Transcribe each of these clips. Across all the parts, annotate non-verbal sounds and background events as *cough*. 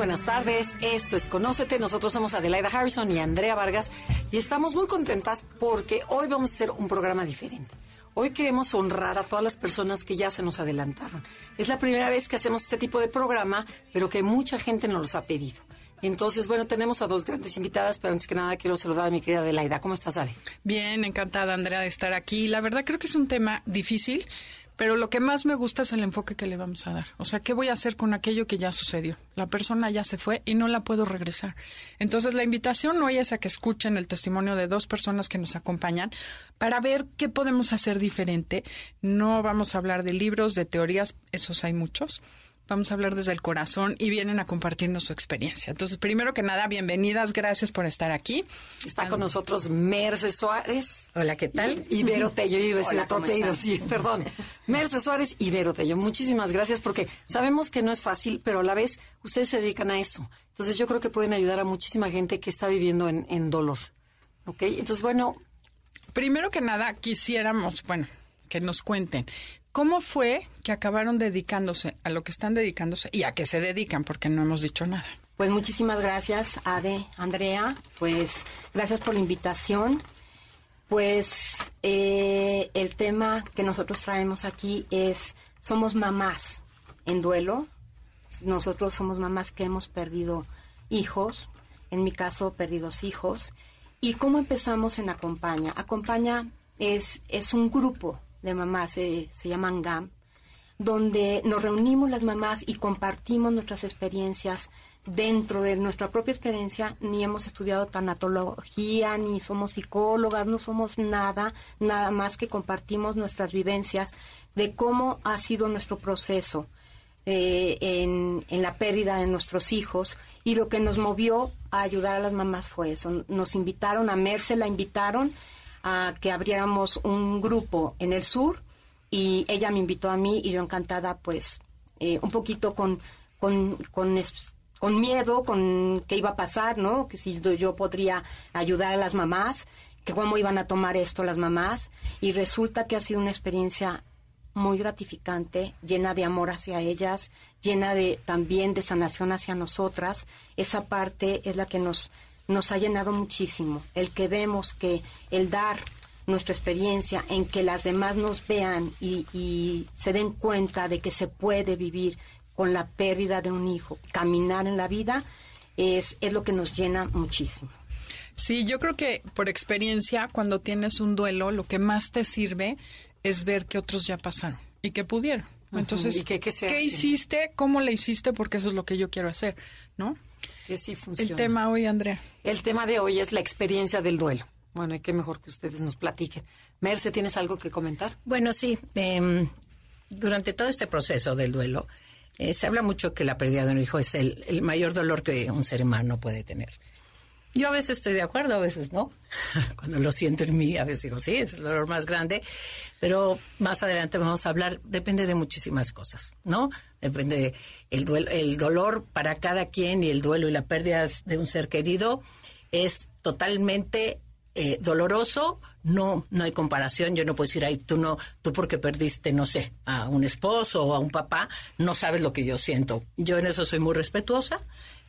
Buenas tardes, esto es Conócete, nosotros somos Adelaida Harrison y Andrea Vargas y estamos muy contentas porque hoy vamos a hacer un programa diferente. Hoy queremos honrar a todas las personas que ya se nos adelantaron. Es la primera vez que hacemos este tipo de programa, pero que mucha gente nos los ha pedido. Entonces, bueno, tenemos a dos grandes invitadas, pero antes que nada quiero saludar a mi querida Adelaida. ¿Cómo estás, Ale? Bien, encantada, Andrea, de estar aquí. La verdad creo que es un tema difícil, pero lo que más me gusta es el enfoque que le vamos a dar. O sea, ¿qué voy a hacer con aquello que ya sucedió? La persona ya se fue y no la puedo regresar. Entonces, la invitación hoy es a que escuchen el testimonio de dos personas que nos acompañan para ver qué podemos hacer diferente. No vamos a hablar de libros, de teorías, esos hay muchos Vamos a hablar desde el corazón y vienen a compartirnos su experiencia. Entonces, primero que nada, bienvenidas, gracias por estar aquí. Está con nosotros Merce Suárez. Hola, ¿qué tal? Y Vero Tello, yo iba a decir Tello, sí, perdón. Merce Suárez y Vero Tello, muchísimas gracias porque sabemos que no es fácil, pero a la vez ustedes se dedican a eso. Entonces, yo creo que pueden ayudar a muchísima gente que está viviendo en, en dolor. ¿Ok? Entonces, bueno. Primero que nada, quisiéramos, bueno, que nos cuenten ¿Cómo fue que acabaron dedicándose a lo que están dedicándose y a qué se dedican? Porque no hemos dicho nada. Pues muchísimas gracias, Ade, Andrea. Pues gracias por la invitación. Pues eh, el tema que nosotros traemos aquí es, somos mamás en duelo. Nosotros somos mamás que hemos perdido hijos, en mi caso, perdidos hijos. ¿Y cómo empezamos en Acompaña? Acompaña es, es un grupo de mamás, se, se llaman GAM, donde nos reunimos las mamás y compartimos nuestras experiencias dentro de nuestra propia experiencia, ni hemos estudiado tanatología, ni somos psicólogas, no somos nada, nada más que compartimos nuestras vivencias de cómo ha sido nuestro proceso eh, en, en, la pérdida de nuestros hijos y lo que nos movió a ayudar a las mamás fue eso. Nos invitaron, a Merce la invitaron a que abriéramos un grupo en el sur y ella me invitó a mí y yo encantada pues eh, un poquito con, con, con, miedo, con qué iba a pasar, ¿no? Que si yo podría ayudar a las mamás, que cómo iban a tomar esto las mamás y resulta que ha sido una experiencia muy gratificante, llena de amor hacia ellas, llena de también de sanación hacia nosotras. Esa parte es la que nos nos ha llenado muchísimo. El que vemos que el dar nuestra experiencia, en que las demás nos vean y, se den cuenta de que se puede vivir con la pérdida de un hijo, caminar en la vida, es, es lo que nos llena muchísimo. Sí, yo creo que por experiencia, cuando tienes un duelo, lo que más te sirve es ver que otros ya pasaron y que pudieron. Entonces, ¿Y qué, qué hiciste? ¿Cómo le hiciste? Porque eso es lo que yo quiero hacer, ¿no? Que sí funciona. El tema hoy, Andrea. El tema de hoy es la experiencia del duelo. Bueno, y qué mejor que ustedes nos platiquen. Merce, ¿tienes algo que comentar? Bueno, sí. Em, durante todo este proceso del duelo, eh, se habla mucho que la pérdida de un hijo es el, el mayor dolor que un ser humano puede tener. Yo a veces estoy de acuerdo, a veces no. *laughs* Cuando lo siento en mí, a veces digo, sí, es el dolor más grande, pero más adelante vamos a hablar, depende de muchísimas cosas, ¿no? Depende el, duelo, el dolor para cada quien y el duelo y la pérdida de un ser querido es totalmente eh, doloroso, no, no hay comparación. Yo no puedo decir, ay, tú no, tú porque perdiste, no sé, a un esposo o a un papá, no sabes lo que yo siento. Yo en eso soy muy respetuosa,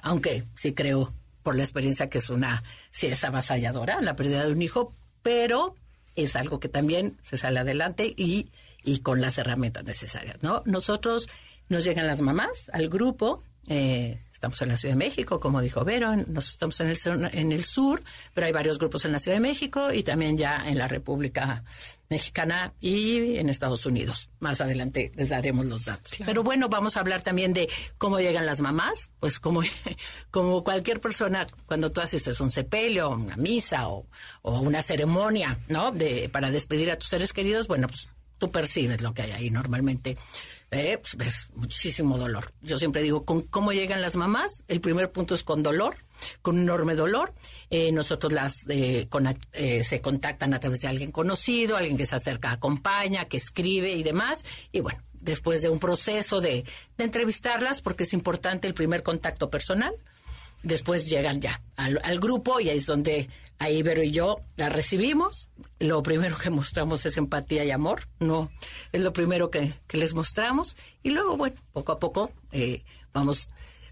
aunque sí creo por la experiencia que es una, si es avasalladora, la pérdida de un hijo, pero es algo que también se sale adelante y, y con las herramientas necesarias, ¿no? Nosotros nos llegan las mamás al grupo, eh, Estamos en la Ciudad de México, como dijo Vero, nos estamos en el, en el sur, pero hay varios grupos en la Ciudad de México y también ya en la República Mexicana y en Estados Unidos. Más adelante les daremos los datos. Pero bueno, vamos a hablar también de cómo llegan las mamás, pues como, *laughs* como cualquier persona, cuando tú asistes a un sepelio, una misa o, o una ceremonia, ¿no? De, para despedir a tus seres queridos, bueno, pues tú percibes lo que hay ahí normalmente eh, pues ves muchísimo dolor. Yo siempre digo, ¿con cómo llegan las mamás? El primer punto es con dolor, con enorme dolor. Eh, nosotros las eh, eh, se contactan a través de alguien conocido, alguien que se acerca, acompaña, que escribe y demás. Y bueno, después de un proceso de, de entrevistarlas, porque es importante el primer contacto personal, después llegan ya al, grupo y ahí es donde ahí Ibero y yo la recibimos. Lo primero que mostramos es empatía y amor, no es lo primero que, les mostramos y luego, bueno, poco a poco eh, vamos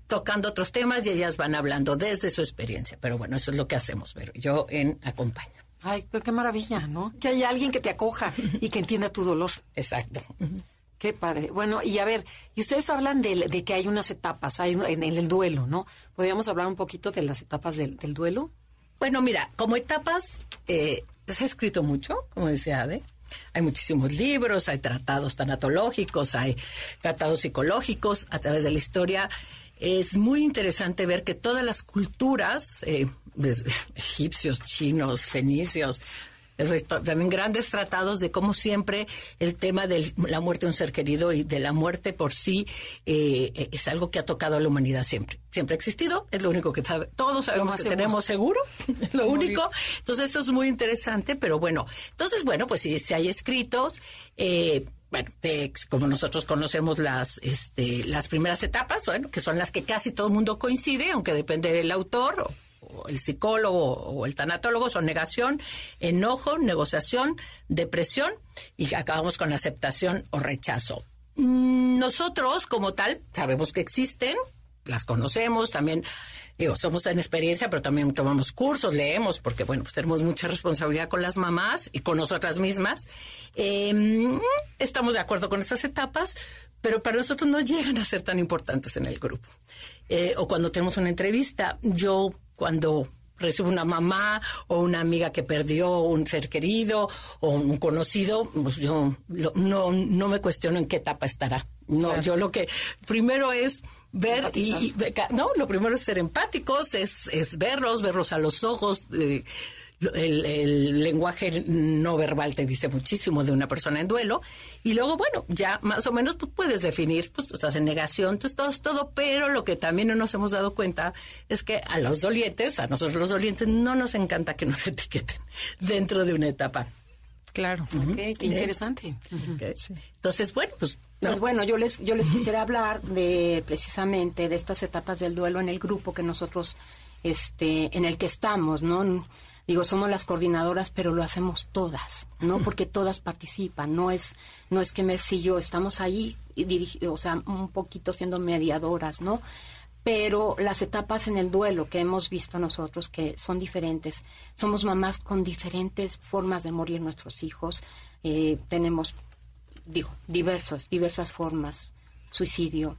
tocando otros temas y ellas van hablando desde su experiencia. Pero bueno, eso es lo que hacemos, pero yo en acompaña. Ay, pero qué maravilla, ¿no? Que haya alguien que te acoja y que entienda tu dolor. Exacto. Qué padre. Bueno, y a ver, y ustedes hablan de, que hay unas etapas hay, en, el duelo, ¿no? ¿Podríamos hablar un poquito de las etapas del, duelo? Bueno, mira, como etapas eh, se ha escrito mucho, como decía Ade. Hay muchísimos libros, hay tratados tanatológicos, hay tratados psicológicos a través de la historia. Es muy interesante ver que todas las culturas, eh, *laughs* egipcios, chinos, fenicios, también grandes tratados de cómo siempre el tema de la muerte de un ser querido y de la muerte por sí eh, es algo que ha tocado a la humanidad siempre. Siempre ha existido, es lo único que sabe, todos sabemos que tenemos seguro, *laughs* *laughs* es lo único. Entonces esto es muy interesante, pero bueno, entonces bueno, pues si, si hay escritos, eh, bueno, como nosotros conocemos las, este, las primeras etapas, bueno, que son las que casi todo el mundo coincide, aunque depende del autor o el psicólogo o el tanatólogo son negación, enojo, negociación, depresión y acabamos con aceptación o rechazo. Mm, nosotros, como tal, sabemos que existen, las conocemos, también, digo, somos en experiencia, pero también tomamos cursos, leemos, porque, bueno, pues tenemos mucha responsabilidad con las mamás y con nosotras mismas. Em, estamos de acuerdo con estas etapas, pero para nosotros no llegan a ser tan importantes en el grupo. Eh, o cuando tenemos una entrevista, yo cuando recibo una mamá o una amiga que perdió un ser querido o un conocido, pues yo no, no me cuestiono en qué etapa estará. No, yo lo que primero es ver y, no, lo primero es ser empáticos, es, es verlos, verlos a los ojos. Eh, el, lenguaje no verbal te dice muchísimo de una persona en duelo. Y luego, bueno, ya más o menos pues, puedes definir, pues tú estás en negación, tú estás todo, pero lo que también no nos hemos dado cuenta es que a los dolientes, a nosotros los dolientes, no nos encanta que nos *laughs* etiqueten dentro de una etapa. Claro, qué interesante. Entonces, bueno, pues, pues bueno, yo les yo les quisiera hablar de precisamente de estas etapas del duelo en el grupo que nosotros este en el que estamos, ¿no? Digo, somos las coordinadoras, pero lo hacemos todas, ¿no? *laughs* Porque todas participan, no es, no es que Mercy y yo estamos ahí, o sea, un poquito siendo mediadoras, ¿no? Pero las etapas en el duelo que hemos visto nosotros, que son diferentes, somos mamás con diferentes formas de morir nuestros hijos, eh, tenemos, digo, diversas, diversas formas, suicidio,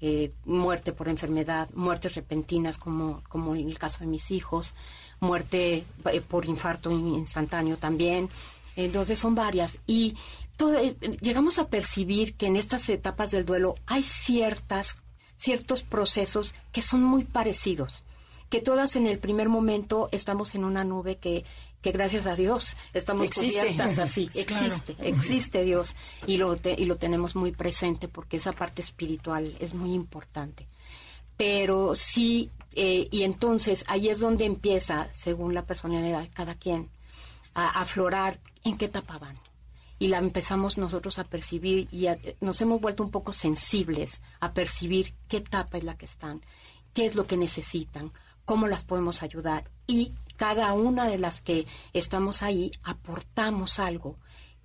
eh, muerte por enfermedad, muertes repentinas como, como en el caso de mis hijos, muerte eh, por infarto instantáneo también. Entonces son varias. Y todo, eh, llegamos a percibir que en estas etapas del duelo hay ciertas, ciertos procesos que son muy parecidos. Que todas en el primer momento estamos en una nube que, que gracias a Dios estamos cubiertas *laughs* así. Existe, existe Dios y lo, y lo tenemos muy presente porque esa parte espiritual es muy importante. Pero sí eh, y entonces ahí es donde empieza, según la personalidad de cada quien, a aflorar en qué etapa van. Y la empezamos nosotros a percibir y nos hemos vuelto un poco sensibles a percibir qué etapa es la que están, qué es lo que necesitan, cómo las podemos ayudar. Y cada una de las que estamos ahí aportamos algo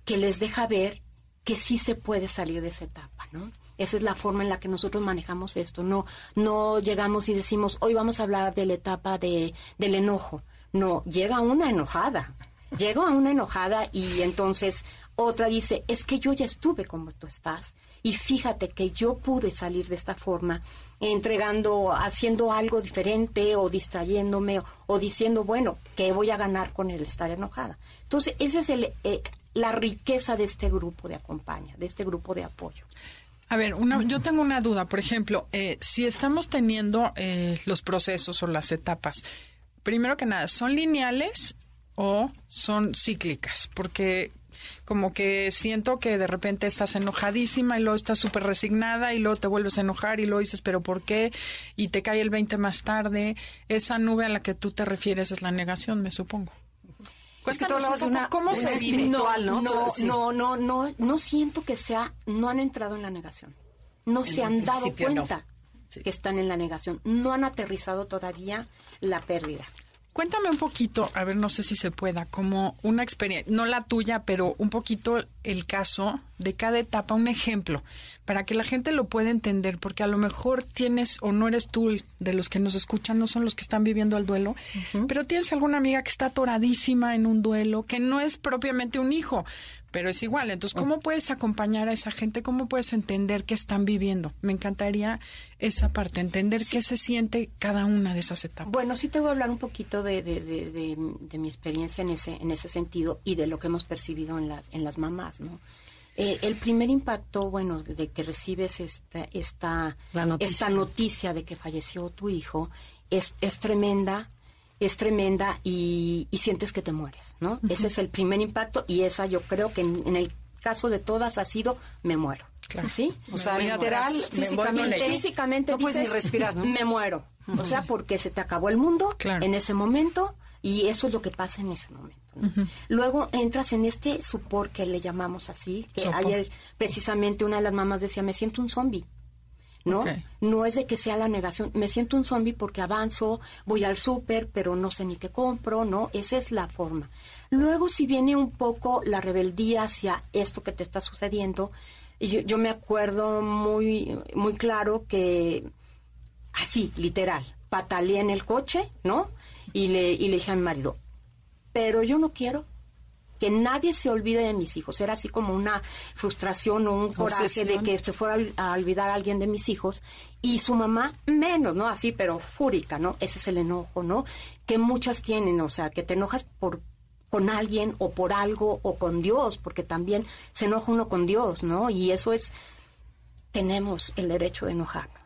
que les deja ver que sí se puede salir de esa etapa, ¿no? Esa es la forma en la que nosotros manejamos esto. No, no llegamos y decimos, hoy vamos a hablar de la etapa de, del enojo. No, llega una enojada. Llega una enojada y entonces otra dice, es que yo ya estuve como tú estás y fíjate que yo pude salir de esta forma, entregando, haciendo algo diferente o distrayéndome o, diciendo, bueno, ¿qué voy a ganar con el estar enojada? Entonces, esa es eh, la riqueza de este grupo de acompaña, de este grupo de apoyo. A ver, una, yo tengo una duda. Por ejemplo, eh, si estamos teniendo eh, los procesos o las etapas, primero que nada, ¿son lineales o son cíclicas? Porque Como que siento que de repente estás enojadísima y luego estás súper resignada y luego te vuelves a enojar y luego dices, pero ¿por qué? Y te cae el 20 más tarde. Esa nube a la que tú te refieres es la negación, me supongo. Es que tú hablabas de una, ¿Cómo se vive? ¿no? No, sí. no, no, no, no siento que sea, no han entrado en la negación. No se han dado no. cuenta Sí. que están en la negación. No han aterrizado todavía la pérdida. Cuéntame un poquito, a ver, no sé si se pueda, como una experiencia, no la tuya, pero un poquito el caso de cada etapa, un ejemplo, para que la gente lo pueda entender, porque a lo mejor tienes o no eres tú de los que nos escuchan, no son los que están viviendo el duelo, pero tienes alguna amiga que está atoradísima en un duelo, que no es propiamente un hijo, pero es igual. Entonces, ¿cómo puedes acompañar a esa gente? ¿Cómo puedes entender qué están viviendo? Me encantaría esa parte, entender qué se siente cada una de esas etapas. Bueno, sí te voy a hablar un poquito de, de, de- de- de mi experiencia en ese, en ese sentido y de lo que hemos percibido en las, en las mamás, ¿no? Eh, el primer impacto, bueno, de que recibes esta, esta, noticia. esta noticia de que falleció tu hijo es, es tremenda, es tremenda y, y sientes que te mueres, ¿no? Ese es el primer impacto y esa yo creo que en, en el caso de todas ha sido me muero. Claro. ¿Sí? O sea, Me literal. Me físicamente, físicamente no puedes ni dices, respirar, ¿no? me muero. O sea, porque se te acabó el mundo Claro. en ese momento y eso es lo que pasa en ese momento. ¿no? Luego entras en este supor que le llamamos así, que Sopor. ayer precisamente una de las mamás decía, me siento un zombie. ¿No? No es de que sea la negación, me siento un zombie porque avanzo, voy al súper, pero no sé ni qué compro, ¿no? Esa es la forma. Luego, si viene un poco la rebeldía hacia esto que te está sucediendo, y yo, yo me acuerdo muy, muy claro que así, literal, pataleé en el coche, ¿no? Y le, y le dije a mi marido, pero yo no quiero que nadie se olvide de mis hijos. Era así como una frustración o un coraje de que se fuera a olvidar a alguien de mis hijos. Y su mamá menos, ¿no? Así, pero fúrica, ¿no? Ese es el enojo, ¿no? Que muchas tienen, o sea, que te enojas por con alguien o por algo o con Dios, porque también se enoja uno con Dios, ¿no? Y eso es tenemos el derecho de enojarnos,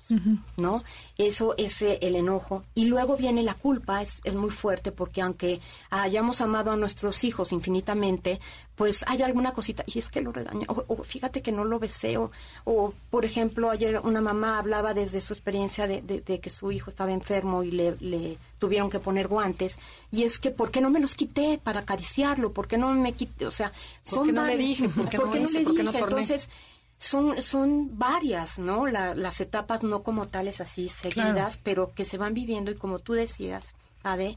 ¿no? Eso es eh, el enojo. Y luego viene la culpa, es, es muy fuerte porque aunque hayamos amado a nuestros hijos infinitamente, pues hay alguna cosita, y es que lo regaño, o, o fíjate que no lo besé, o, o, por ejemplo, ayer una mamá hablaba desde su experiencia de, de- de que su hijo estaba enfermo y le, le tuvieron que poner guantes, y es que, ¿por qué no me los quité para acariciarlo? ¿Por qué no me quité? O sea, ¿Por qué no le dije? ¿Por qué no no hice? le ¿Por qué no dije? torné? Entonces, son, son varias, ¿no? La- las etapas no como tales así seguidas, Claro. pero que se van viviendo y como tú decías, Ade,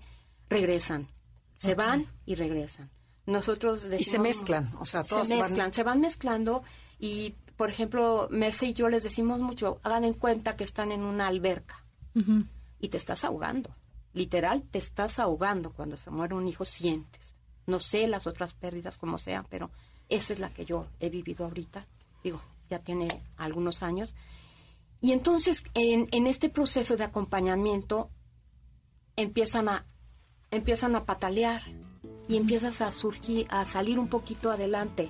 regresan. Se van y regresan. Nosotros Y decimos, se mezclan, o sea, todas se van- mezclan, se van mezclando y, por ejemplo, Merce y yo les decimos mucho, hagan en cuenta que están en una alberca y te estás ahogando. Literal, te estás ahogando cuando se muere un hijo, sientes. No sé las otras pérdidas como sean, pero esa es la que yo he vivido ahorita. Digo, ya tiene algunos años. Y entonces, en, en este proceso de acompañamiento, empiezan a, empiezan a patalear y empiezas a surgir, a salir un poquito adelante,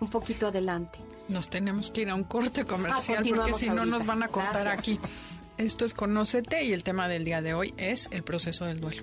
un poquito adelante. Nos tenemos que ir a un corte comercial porque si no nos van a cortar Gracias. aquí. Esto es Conócete y el tema del día de hoy es el proceso del duelo.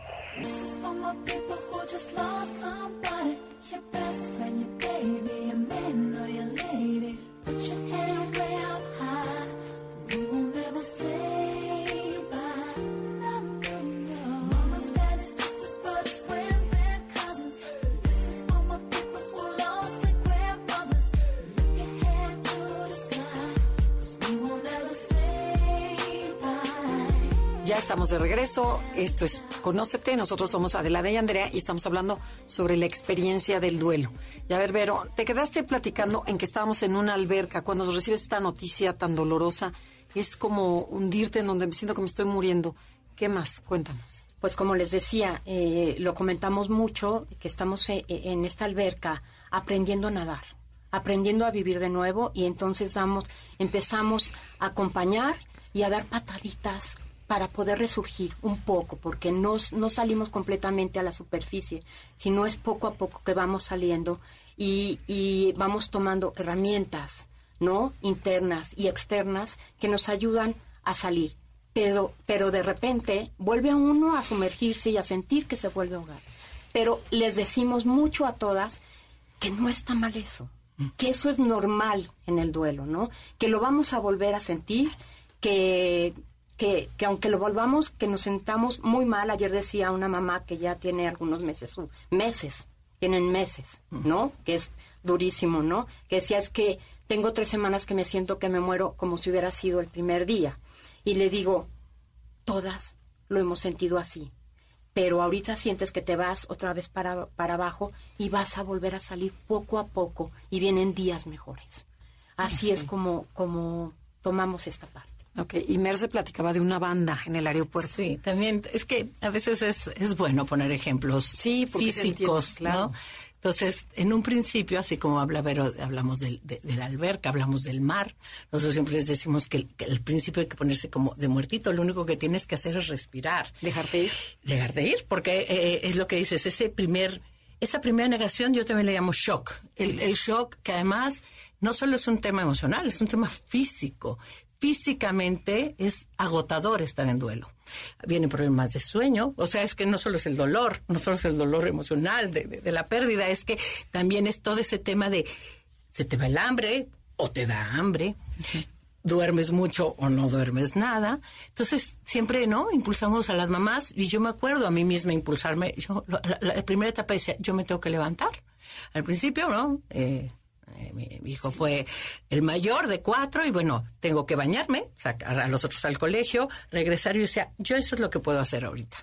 De regreso. Esto es Conócete. Nosotros somos Adelaida y Andrea y estamos hablando sobre la experiencia del duelo. Y a ver, Vero, te quedaste platicando en que estábamos en una alberca cuando recibes esta noticia tan dolorosa es como hundirte en donde siento que me estoy muriendo. ¿Qué más? Cuéntanos. Pues como les decía, eh, lo comentamos mucho, que estamos eh, en esta alberca aprendiendo a nadar, aprendiendo a vivir de nuevo y entonces damos, empezamos a acompañar y a dar pataditas para poder resurgir un poco, porque no, no salimos completamente a la superficie, sino es poco a poco que vamos saliendo y, y vamos tomando herramientas, ¿no? Internas y externas que nos ayudan a salir. Pero, pero de repente vuelve a uno a sumergirse y a sentir que se vuelve a ahogar. Pero les decimos mucho a todas que no está mal eso, que eso es normal en el duelo, ¿no? Que lo vamos a volver a sentir, que, que, que aunque lo volvamos, que nos sentamos muy mal. Ayer decía una mamá que ya tiene algunos meses, uh, meses, tienen meses, ¿no? Que es durísimo, ¿no? Que decía es que tengo tres semanas que me siento que me muero como si hubiera sido el primer día. Y le digo, todas lo hemos sentido así. Pero ahorita sientes que te vas otra vez para, para abajo y vas a volver a salir poco a poco y vienen días mejores. Así es como, como tomamos esta parte. Ok, y Merce platicaba de una banda en el aeropuerto. Sí, también es que a veces es, es bueno poner ejemplos Sí, físicos, claro. ¿no? Entonces, en un principio, así como habla Vero, hablamos del, de, de la alberca, hablamos del mar. Nosotros siempre les decimos que, que al principio hay que ponerse como de muertito. Lo único que tienes que hacer es respirar. Dejarte ir. Dejar de ir, porque eh, es lo que dices, ese primer, esa primera negación yo también le llamo shock. El, el shock que además no solo es un tema emocional, es un tema físico. Físicamente es agotador estar en duelo. Vienen problemas de sueño, o sea, es que no solo es el dolor, no solo es el dolor emocional de, la pérdida, es que también es todo ese tema de se te va el hambre o te da hambre, duermes mucho o no duermes nada. Entonces, siempre, ¿no? Impulsamos a las mamás y yo me acuerdo a mí misma impulsarme. Yo, la, la- la primera etapa decía, yo me tengo que levantar. Al principio, ¿no? Eh, eh, mi, hijo fue el mayor de cuatro y bueno, tengo que bañarme, sacar a los otros al colegio, regresar y yo decía, yo eso es lo que puedo hacer ahorita.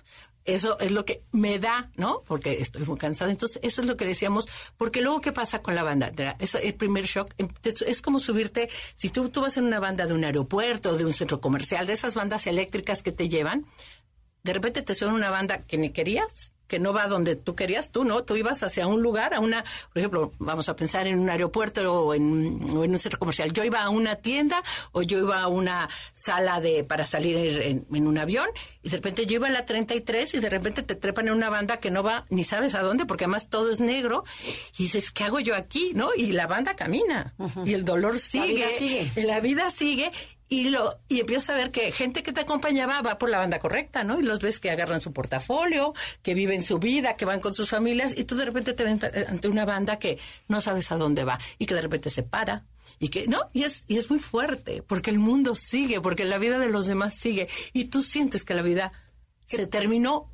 Eso es lo que me da, ¿no? Porque estoy muy cansada. Entonces, eso es lo que decíamos. Porque luego, ¿qué pasa con la banda? Es el primer shock. em, Es, es como subirte, si tú, tú vas en una banda de un aeropuerto, de un centro comercial, de esas bandas eléctricas que te llevan, de repente te suena una banda que ni querías, que no va donde tú querías, tú no, tú ibas hacia un lugar, a una, por ejemplo, vamos a pensar en un aeropuerto o en, o en un centro comercial. Yo iba a una tienda o yo iba a una sala de para salir en, en un avión y de repente yo iba a la 33 y de repente te trepan en una banda que no va ni sabes a dónde porque además todo es negro y dices, ¿qué hago yo aquí? ¿No? Y la banda camina y el dolor sigue, vida sigue. y la vida sigue y lo y empiezas a ver que gente que te acompañaba va por la banda correcta, ¿no? Y los ves que agarran su portafolio, que viven su vida, que van con sus familias y tú de repente te ves ante una banda que no sabes a dónde va y que de repente se para y que no y es y es muy fuerte porque el mundo sigue, porque la vida de los demás sigue y tú sientes que la vida se terminó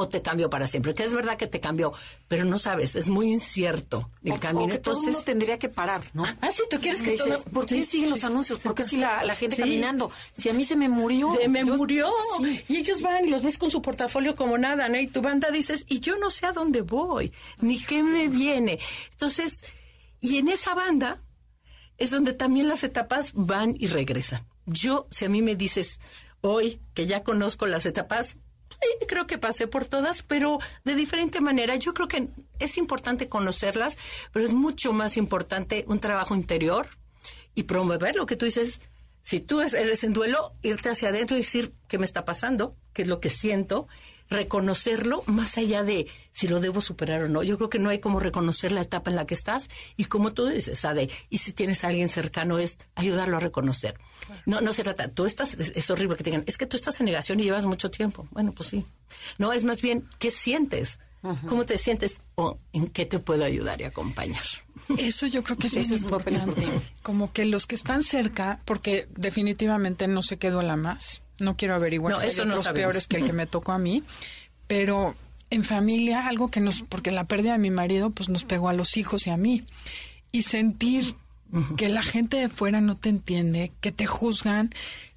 o te cambió para siempre, que es verdad que te cambió, pero no sabes, es muy incierto el O- camino. o que todo el mundo Entonces, tendría que parar, ¿no? Ah, sí, tú quieres que Dices, todo- ¿Por qué sí, siguen los anuncios? ¿Por qué sigue la, la gente Sí. caminando? Si a mí se me murió. Se me Yo- murió. Sí. Y ellos van y los ves con su portafolio como nada, ¿no? Y tu banda dices, y yo no sé a dónde voy, ni qué me viene. Entonces, y en esa banda es donde también las etapas van y regresan. Yo, si a mí me dices hoy que ya conozco las etapas, creo que pasé por todas, pero de diferente manera. Yo creo que es importante conocerlas, pero es mucho más importante un trabajo interior y promover lo que tú dices. Si tú es- eres en duelo, irte hacia adentro y decir qué me está pasando, qué es lo que siento, reconocerlo más allá de si lo debo superar o no. Yo creo que no hay como reconocer la etapa en la que estás y como tú dices, Ade, y si tienes a alguien cercano es ayudarlo a reconocer. No, no se trata, tú estás, es, es horrible que te digan, es que tú estás en negación y llevas mucho tiempo. Bueno, pues sí. No, es más bien, ¿qué sientes? ¿Cómo te sientes? ¿O en qué te puedo ayudar y acompañar? Eso yo creo que es *laughs* es importante. importante. Como que los que están cerca, porque definitivamente no sé qué duela más. No quiero averiguar No, si hay eso no otros peores que el que me *laughs* tocó a mí. Pero en familia, algo que nos, porque la pérdida de mi marido, pues nos pegó a los hijos y a mí. Y sentir que la gente de fuera no te entiende, que te juzgan.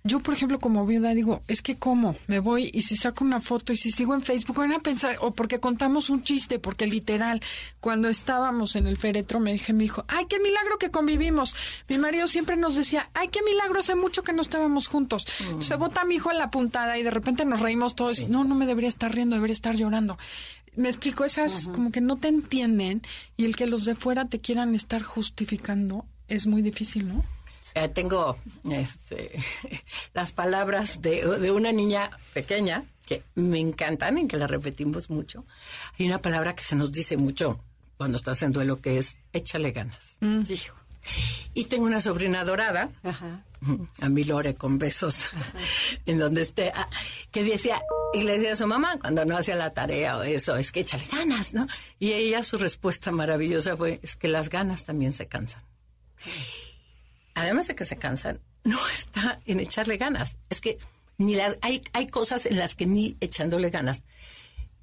Yo, por ejemplo, como viuda, digo, es que cómo, me voy y si saco una foto y si sigo en Facebook, van a pensar, o porque contamos un chiste, porque literal, cuando estábamos en el féretro, me dije, mi hijo, ay, qué milagro que convivimos. Mi marido siempre nos decía, ay, qué milagro, hace mucho que no estábamos juntos. Se bota mi hijo en la puntada y de repente nos reímos todos. No, no me debería estar riendo, debería estar llorando. Me explico, esas como que no te entienden y el que los de fuera te quieran estar justificando es muy difícil, ¿no? Eh, tengo este, *laughs* las palabras de, de una niña pequeña que me encantan y que la repetimos mucho. Hay una palabra que se nos dice mucho cuando estás en duelo que es échale ganas. Hijo. Y tengo una sobrina dorada, Ajá. *laughs* a mi Lore con besos, *laughs* en donde esté, ah, que decía, y le decía a su mamá cuando no hacía la tarea o eso, es que échale ganas, ¿no? Y ella su respuesta maravillosa fue, es que las ganas también se cansan. Además de que se cansan, no está en echarle ganas. Es que ni las hay, hay cosas en las que ni echándole ganas.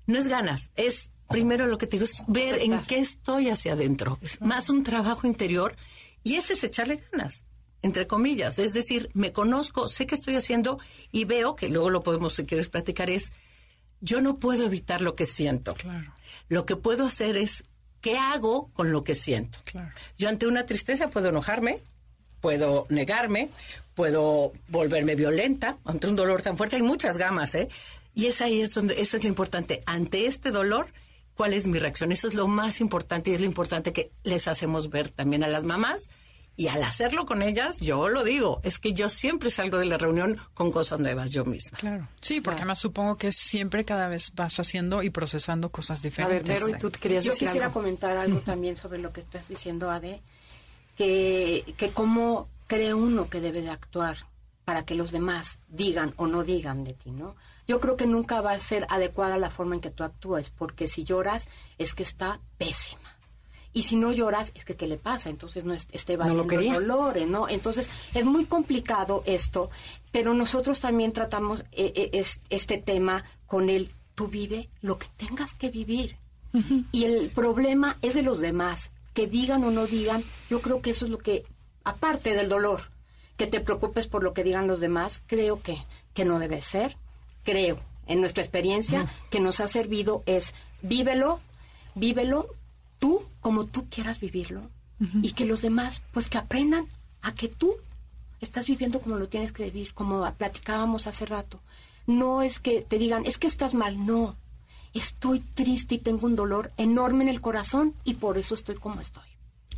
No es ganas, es primero lo que te digo, es ver en qué estoy hacia adentro. Es más un trabajo interior y ese es echarle ganas, entre comillas. Es decir, me conozco, sé qué estoy haciendo y veo que luego lo podemos, si quieres platicar, es yo no puedo evitar lo que siento. Claro. Lo que puedo hacer es qué hago con lo que siento. Claro. Yo ante una tristeza puedo enojarme, puedo negarme, puedo volverme violenta ante un dolor tan fuerte. Hay muchas gamas, ¿eh? Y es ahí es donde, eso es lo importante. Ante este dolor, ¿cuál es mi reacción? Eso es lo más importante y es lo importante que les hacemos ver también a las mamás. Y al hacerlo con ellas, yo lo digo, es que yo siempre salgo de la reunión con cosas nuevas yo misma. Claro. Sí, porque además supongo que siempre cada vez vas haciendo y procesando cosas diferentes. Vero, ¿y tú querías Yo decir quisiera algo? comentar algo también sobre lo que estás diciendo, Ade, que, que cómo cree uno que debe de actuar para que los demás digan o no digan de ti, ¿no? Yo creo que nunca va a ser adecuada la forma en que tú actúes, porque si lloras es que está pésima. Y si no lloras, es que ¿qué le pasa? Entonces no es- esté No lo quería. dolor, ¿eh? ¿no? Entonces es muy complicado esto, pero nosotros también tratamos eh, eh, es- este tema con el tú vive lo que tengas que vivir. Y el problema es de los demás, que digan o no digan, yo creo que eso es lo que, aparte del dolor, que te preocupes por lo que digan los demás, creo que, que no debe ser, creo, en nuestra experiencia, que nos ha servido es vívelo, vívelo tú como tú quieras vivirlo y que los demás pues que aprendan a que tú estás viviendo como lo tienes que vivir, como platicábamos hace rato. No es que te digan, es que estás mal, no. Estoy triste y tengo un dolor enorme en el corazón y por eso estoy como estoy.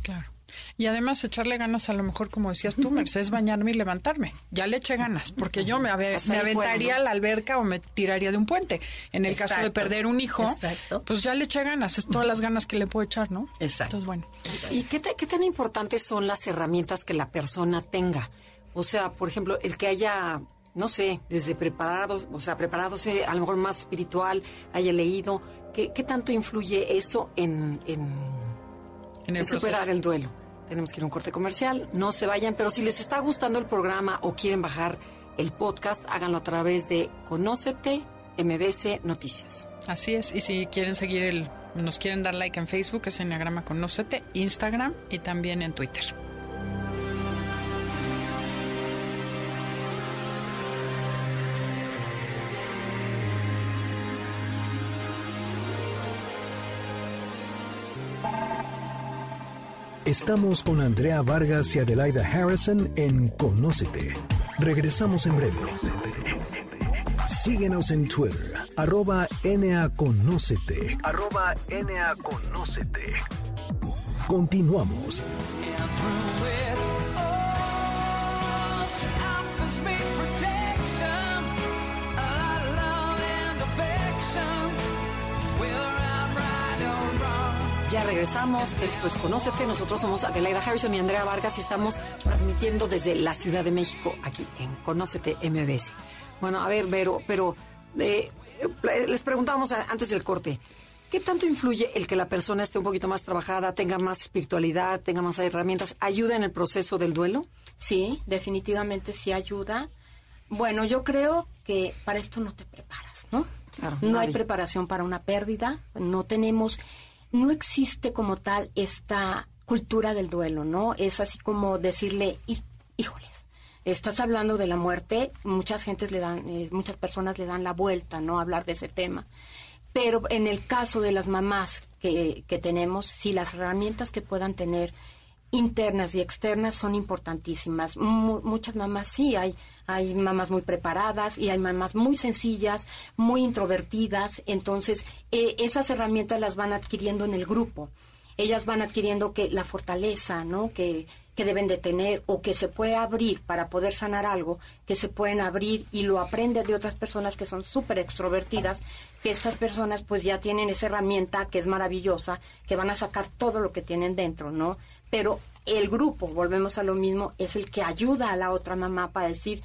Claro. Y además echarle ganas, a lo mejor, como decías tú, Mercedes, bañarme y levantarme. Ya le eché ganas, porque yo me, ave- me aventaría a la alberca o me tiraría de un puente. En el caso de perder un hijo, Exacto. pues ya le eché ganas, es todas las ganas que le puedo echar, ¿no? Exacto. Entonces, bueno. ¿Y qué, ta- qué tan importantes son las herramientas que la persona tenga? O sea, por ejemplo, el que haya, no sé, desde preparados, o sea, preparándose, a lo mejor más espiritual, haya leído, ¿qué, qué tanto influye eso en, en, En el en superar proceso. el duelo? Tenemos que ir a un corte comercial, no se vayan, pero si les está gustando el programa o quieren bajar el podcast, háganlo a través de Conócete MBC Noticias. Así es. Y si quieren seguir el, nos quieren dar like en Facebook, es Enneagrama Conócete, Instagram y también en Twitter. Estamos con Andrea Vargas y Adelaida Harrison en Conócete. Regresamos en breve. Síguenos en Twitter, arroba NAConócete. Arroba NAConócete. Continuamos. Ya regresamos, esto es Conócete, nosotros somos Adelaida Harrison y Andrea Vargas y estamos transmitiendo desde la Ciudad de México, aquí en Conócete MBS. Bueno, a ver, Vero, pero eh, les preguntábamos antes del corte, ¿qué tanto influye el que la persona esté un poquito más trabajada, tenga más espiritualidad, tenga más herramientas, ayuda en el proceso del duelo? Sí, definitivamente sí ayuda. Bueno, yo creo que para esto no te preparas, ¿no? Claro, no hay preparación para una pérdida, no tenemos, no existe como tal esta cultura del duelo, ¿no? Es así como decirle, "Hí- híjoles, estás hablando de la muerte, muchas gentes le dan, eh, muchas personas le dan la vuelta, ¿no? A hablar de ese tema. Pero en el caso de las mamás que, que tenemos, sí, las herramientas que puedan tener internas y externas son importantísimas. Mu- muchas mamás sí, hay, hay mamás muy preparadas y hay mamás muy sencillas, muy introvertidas. Entonces, eh, esas herramientas las van adquiriendo en el grupo. Ellas van adquiriendo que la fortaleza, ¿no? Que, que deben de tener o que se puede abrir para poder sanar algo, que se pueden abrir y lo aprenden de otras personas que son súper extrovertidas, que estas personas pues ya tienen esa herramienta que es maravillosa, que van a sacar todo lo que tienen dentro, ¿no? Pero el grupo, volvemos a lo mismo, es el que ayuda a la otra mamá para decir,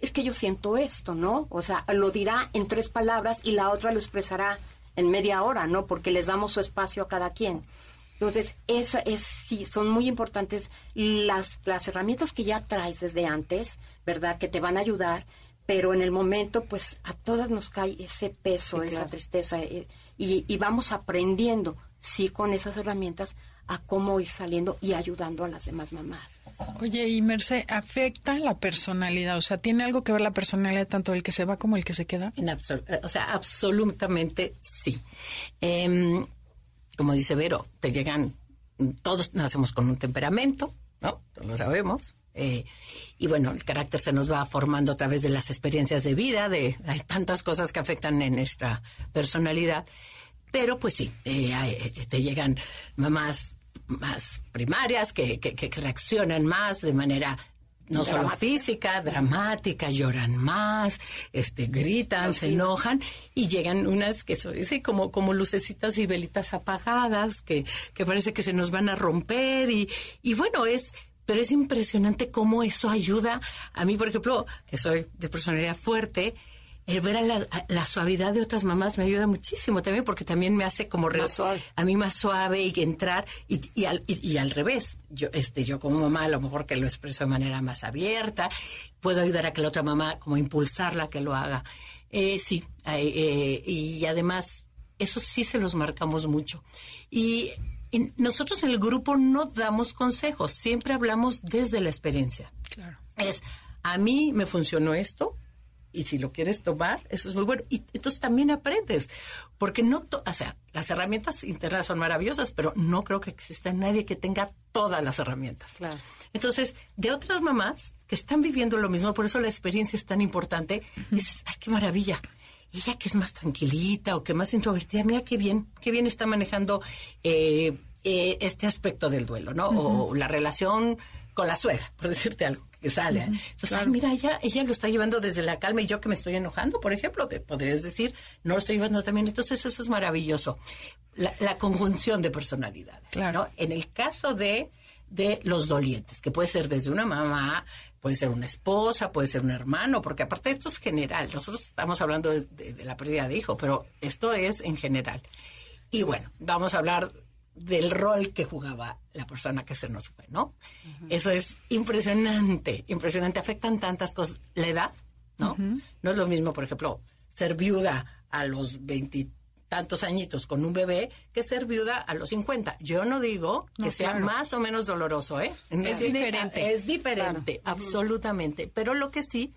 es que yo siento esto, ¿no? O sea, lo dirá en tres palabras y la otra lo expresará en media hora, ¿no? Porque les damos su espacio a cada quien. Entonces, esa es, sí, son muy importantes las, las herramientas que ya traes desde antes, ¿verdad? Que te van a ayudar, pero en el momento, pues a todas nos cae ese peso, esa tristeza, eh, y, y vamos aprendiendo, sí, con esas herramientas, a cómo ir saliendo y ayudando a las demás mamás. Oye, y Merce, ¿afecta la personalidad? O sea, ¿tiene algo que ver la personalidad tanto el que se va como el que se queda? En absol- eh, o sea, absolutamente sí. Em, como dice Vero, te llegan, todos nacemos con un temperamento, ¿no? Todos lo sabemos. eh, y bueno, el carácter se nos va formando a través de las experiencias de vida, de hay tantas cosas que afectan en nuestra personalidad. Pero pues sí, eh, eh, te llegan mamás más primarias que, que- que reaccionan más de manera no solo física, dramática, lloran más, este, gritan, se enojan y llegan unas que son sí, como, como lucecitas y velitas apagadas que, que parece que se nos van a romper y, y bueno, es, pero es impresionante cómo eso ayuda a mí, por ejemplo, que soy de personalidad fuerte, el ver a la, la suavidad de otras mamás me ayuda muchísimo también porque también me hace como re- a mí más suave y entrar y, y al, y- y al revés. Yo este yo como mamá a lo mejor que lo expreso de manera más abierta puedo ayudar a que la otra mamá como impulsarla a que lo haga. Eh, sí eh, eh, y además eso sí se los marcamos mucho. Y en- nosotros en el grupo no damos consejos siempre hablamos desde la experiencia. Claro. es a mí me funcionó esto y si lo quieres tomar, eso es muy bueno. Y entonces también aprendes, porque no, to- o sea, las herramientas internas son maravillosas, pero no creo que exista nadie que tenga todas las herramientas. Claro. Entonces, de otras mamás que están viviendo lo mismo, por eso la experiencia es tan importante, dices, ay, qué maravilla. Ella que es más tranquilita o que más introvertida, mira qué bien, qué bien está manejando eh, eh, este aspecto del duelo, ¿no? O la relación con la suegra, por decirte algo que sale. ¿eh? Entonces, ay, mira, ella, ella lo está llevando desde la calma y yo que me estoy enojando, por ejemplo, te podrías decir, no lo estoy llevando también. Entonces, eso es maravilloso. La, la conjunción de personalidades. Claro. ¿no? En el caso de, de los dolientes, que puede ser desde una mamá, puede ser una esposa, puede ser un hermano, porque aparte esto es general. Nosotros estamos hablando de, de- de la pérdida de hijo, pero esto es en general. Y bueno, vamos a hablar del rol que jugaba la persona que se nos fue, ¿no? Eso es impresionante, impresionante. Afectan tantas cosas. La edad, ¿no? No es lo mismo, por ejemplo, ser viuda a los veintitantos añitos con un bebé que ser viuda a los 50. Yo no digo que sea más o menos doloroso, ¿eh? Es diferente. Es diferente, absolutamente. Pero lo que sí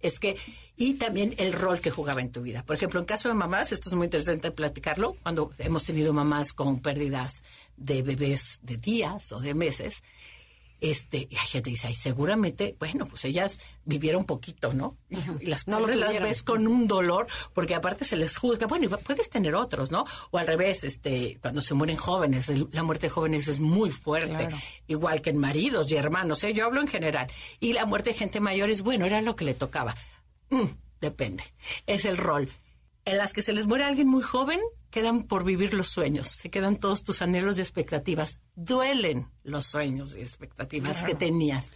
es que, y también el rol que jugaba en tu vida. Por ejemplo, en caso de mamás, esto es muy interesante platicarlo, cuando hemos tenido mamás con pérdidas de bebés de días o de meses, este, y hay gente que dice, ay, seguramente, bueno, pues ellas vivieron poquito, ¿no? Y las No pobres las ves con un dolor, porque aparte se les juzga, bueno, y puedes tener otros, ¿no? O al revés, este, cuando se mueren jóvenes, el- la muerte de jóvenes es muy fuerte, Claro. igual que en maridos y hermanos, ¿eh? yo hablo en general. Y la muerte de gente mayor es, bueno, era lo que le tocaba. Mm, depende, es el rol. En las que se les muere alguien muy joven, quedan por vivir los sueños, se quedan todos tus anhelos y expectativas. Duelen los sueños y expectativas que tenías.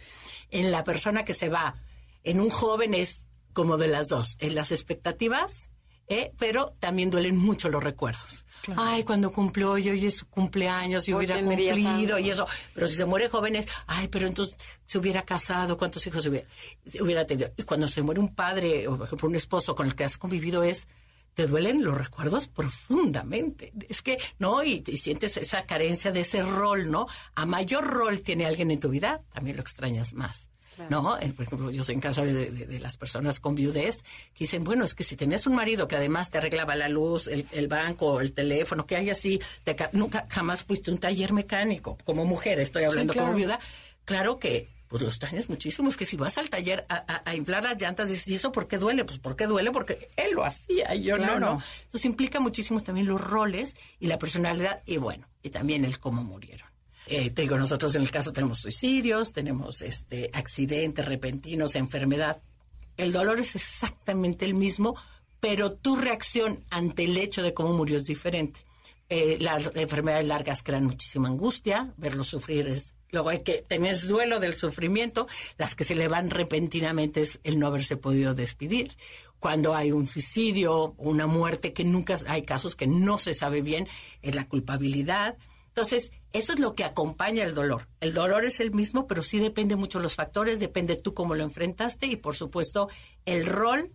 En la persona que se va, en un joven es como de las dos, en las expectativas, ¿eh? pero también duelen mucho los recuerdos. Ay, cuando cumplió y hoy es su cumpleaños y Hoy hubiera cumplido tanto. y eso. Pero si se muere joven es, ay, pero entonces se hubiera casado, ¿cuántos hijos hubiera, hubiera tenido? Y cuando se muere un padre o, por ejemplo, un esposo con el que has convivido es, te duelen los recuerdos profundamente. Es que, ¿no? Y, y sientes esa carencia de ese rol, ¿no? A mayor rol tiene alguien en tu vida, también lo extrañas más. ¿No? El- por ejemplo, yo soy en caso de, de- de las personas con viudez que dicen, bueno, es que si tenés un marido que además te arreglaba la luz, el, el banco, el teléfono, que hay así, te ca- nunca jamás fuiste un taller mecánico, como mujer, estoy hablando claro. como viuda, claro que pues lo extrañas muchísimo. Es que si vas al taller a, a- a inflar las llantas, dices, ¿y eso por qué duele? Pues ¿por qué duele? Porque él lo hacía y yo Claro. no, no. Entonces implica muchísimo también los roles y la personalidad y bueno, y también el cómo murieron. Eh, te digo, nosotros en el caso tenemos suicidios, tenemos este accidentes repentinos, enfermedad. El dolor es exactamente el mismo, pero tu reacción ante el hecho de cómo murió es diferente. Eh, las enfermedades largas crean muchísima angustia, verlo sufrir es... Luego hay que tener duelo del sufrimiento, las que se le van repentinamente es el no haberse podido despedir. Cuando hay un suicidio, una muerte que nunca, hay casos que no se sabe bien, es la culpabilidad. Entonces, eso es lo que acompaña el dolor. El dolor es el mismo, pero sí depende mucho de los factores, depende tú cómo lo enfrentaste y, por supuesto, el rol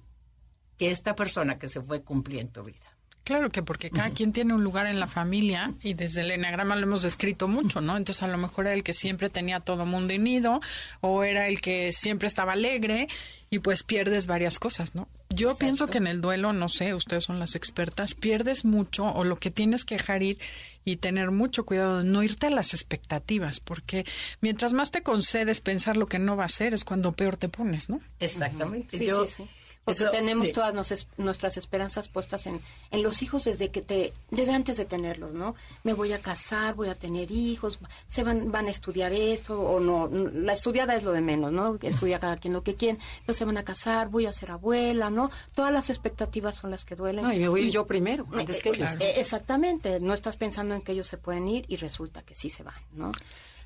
que esta persona que se fue cumplía en tu vida. Claro que porque cada quien tiene un lugar en la familia y desde el enagrama lo hemos descrito mucho, ¿no? Entonces a lo mejor era el que siempre tenía a todo mundo unido o era el que siempre estaba alegre y pues pierdes varias cosas, ¿no? Yo pienso que en el duelo, no sé, ustedes son las expertas, pierdes mucho o lo que tienes que dejar ir y tener mucho cuidado de no irte a las expectativas, porque mientras más te concedes pensar lo que no va a ser es cuando peor te pones, ¿no? Exactamente. Sí, Yo- sí, sí. Porque eso- tenemos sí. todas nos- nuestras esperanzas puestas en, en los hijos desde que te, desde antes de tenerlos, ¿no? Me voy a casar, voy a tener hijos, se van, van a estudiar esto o no. La estudiada es lo de menos, ¿no? Estudia cada quien lo que quiere, pero se van a casar, voy a ser abuela, ¿no? Todas las expectativas son las que duelen. No, y me voy ir yo primero, antes que Eh, ellos. eh, exactamente, no estás pensando en que ellos se pueden ir y resulta que sí se van, ¿no?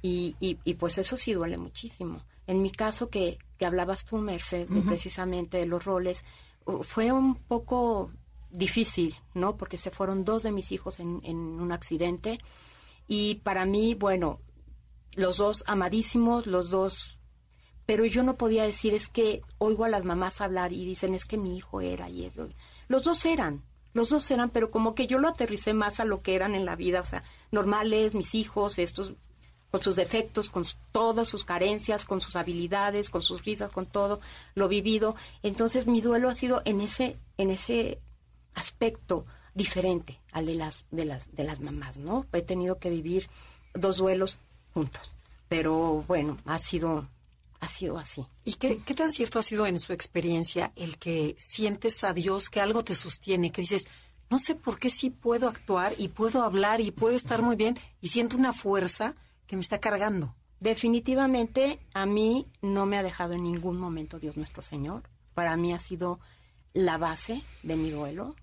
Y, y, y pues eso sí duele muchísimo. En mi caso, que, que hablabas tú, Merced, de precisamente de los roles, fue un poco difícil, ¿no? Porque se fueron dos de mis hijos en, en un accidente y para mí, bueno, los dos amadísimos, los dos pero yo no podía decir es que oigo a las mamás hablar y dicen es que mi hijo era y eso. Los dos eran, los dos eran, pero como que yo lo aterricé más a lo que eran en la vida, o sea, normales, mis hijos, estos con sus defectos, con todas sus carencias, con sus habilidades, con sus risas, con todo lo vivido. Entonces mi duelo ha sido en ese en ese aspecto diferente al de las de las de las mamás, ¿no? He tenido que vivir dos duelos juntos, pero bueno, ha sido ha sido así. ¿Y qué, qué tan cierto ha sido en su experiencia el que sientes a Dios que algo te sostiene, que dices, no sé por qué sí puedo actuar y puedo hablar y puedo estar muy bien y siento una fuerza que me está cargando? Definitivamente a mí no me ha dejado en ningún momento Dios nuestro Señor. Para mí ha sido la base de mi duelo.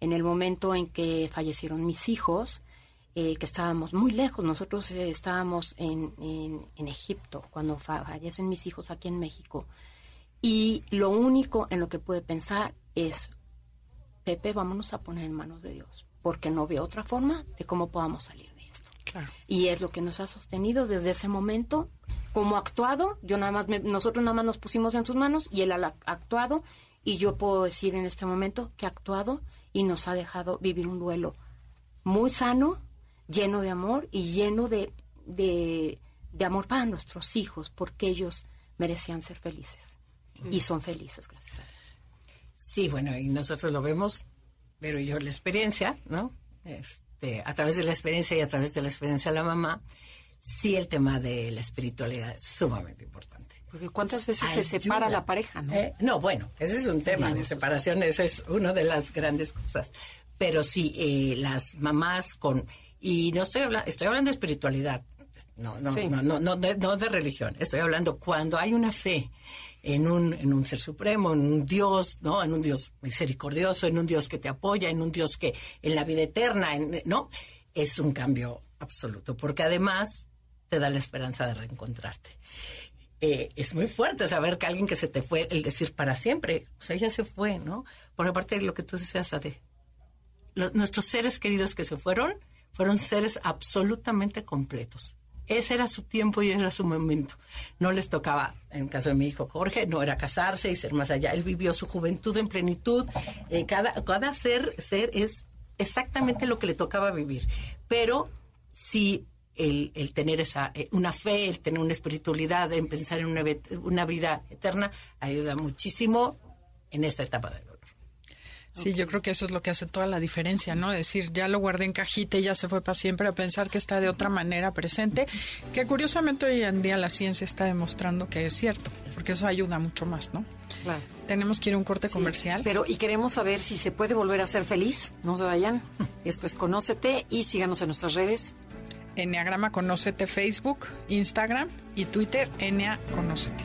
En el momento en que fallecieron mis hijos, eh, que estábamos muy lejos, nosotros eh, estábamos en, en- en Egipto cuando fa- fallecen mis hijos aquí en México. Y lo único en lo que pude pensar es, Pepe, vámonos a poner en manos de Dios, porque no veo otra forma de cómo podamos salir. Claro. Y es lo que nos ha sostenido desde ese momento. Como ha actuado, yo nada más me- nosotros nada más nos pusimos en sus manos y él ha actuado. Y yo puedo decir en este momento que ha actuado y nos ha dejado vivir un duelo muy sano, lleno de amor y lleno de, de, de amor para nuestros hijos, porque ellos merecían ser felices. Y son felices, gracias a Dios. Sí, bueno, y nosotros lo vemos, pero yo la experiencia, ¿no? Este, a través de la experiencia y a través de la experiencia de la mamá, sí el tema de la espiritualidad es sumamente importante. Porque cuántas veces se Ayuda. separa la pareja, ¿no? Eh, no, bueno, ese es un tema de separación, esa es una de las grandes cosas. Pero sí, eh, las mamás con... Y no estoy hablando, estoy hablando de espiritualidad, no, no, Sí. no, no, no de, no de religión. Estoy hablando cuando hay una fe en un, en un ser supremo, en un Dios, ¿no? En un Dios misericordioso, en un Dios que te apoya, en un Dios que en la vida eterna, en- ¿no? Es un cambio absoluto, porque además te da la esperanza de reencontrarte. Eh, es muy fuerte saber que alguien que se te fue, el decir para siempre, o sea, ya se fue, ¿no? Por aparte de lo que tú decías, Ade, nuestros seres queridos que se fueron, fueron seres absolutamente completos. Ese era su tiempo y era su momento. No les tocaba, en el caso de mi hijo Jorge, no era casarse y ser más allá. Él vivió su juventud en plenitud. Eh, cada, ser, es exactamente lo que le tocaba vivir. Pero sí el, tener esa eh, una fe, el tener una espiritualidad, en pensar en una, una vida eterna, ayuda muchísimo en esta etapa del Sí, yo creo que eso es lo que hace toda la diferencia, ¿no? Decir, ya lo guardé en cajita y ya se fue para siempre, a pensar que está de otra manera presente, que curiosamente hoy en día la ciencia está demostrando que es cierto, porque eso ayuda mucho más, ¿no? Claro. Tenemos que ir a un corte Sí, comercial. Pero, y queremos saber si se puede volver a ser feliz. No se vayan. *laughs* Esto es Conócete y síganos en nuestras redes. Enneagrama Conócete Facebook, Instagram y Twitter, Enea Conócete.